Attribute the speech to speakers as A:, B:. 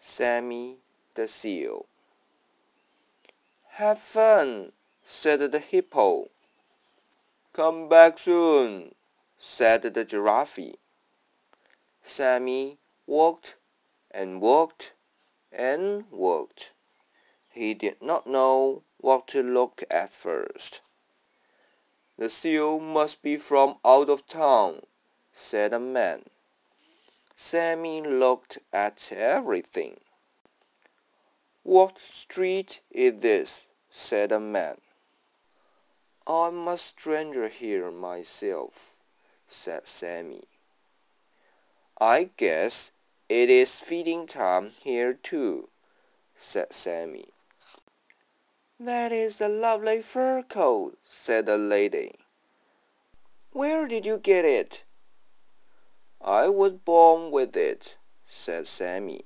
A: Sammy the Seal. Have fun, said the hippo. Come back soon, said the giraffe. Sammy walked and walked and walked. He did not know what to look at first. The seal must be from out of town, said a man. Sammy looked at everything. What street is this? said a man. I'm a stranger here myself, said Sammy. I guess it is feeding time here too, said Sammy. That is a lovely fur coat, said the lady. Where did you get it? I was born with it, said Sammy.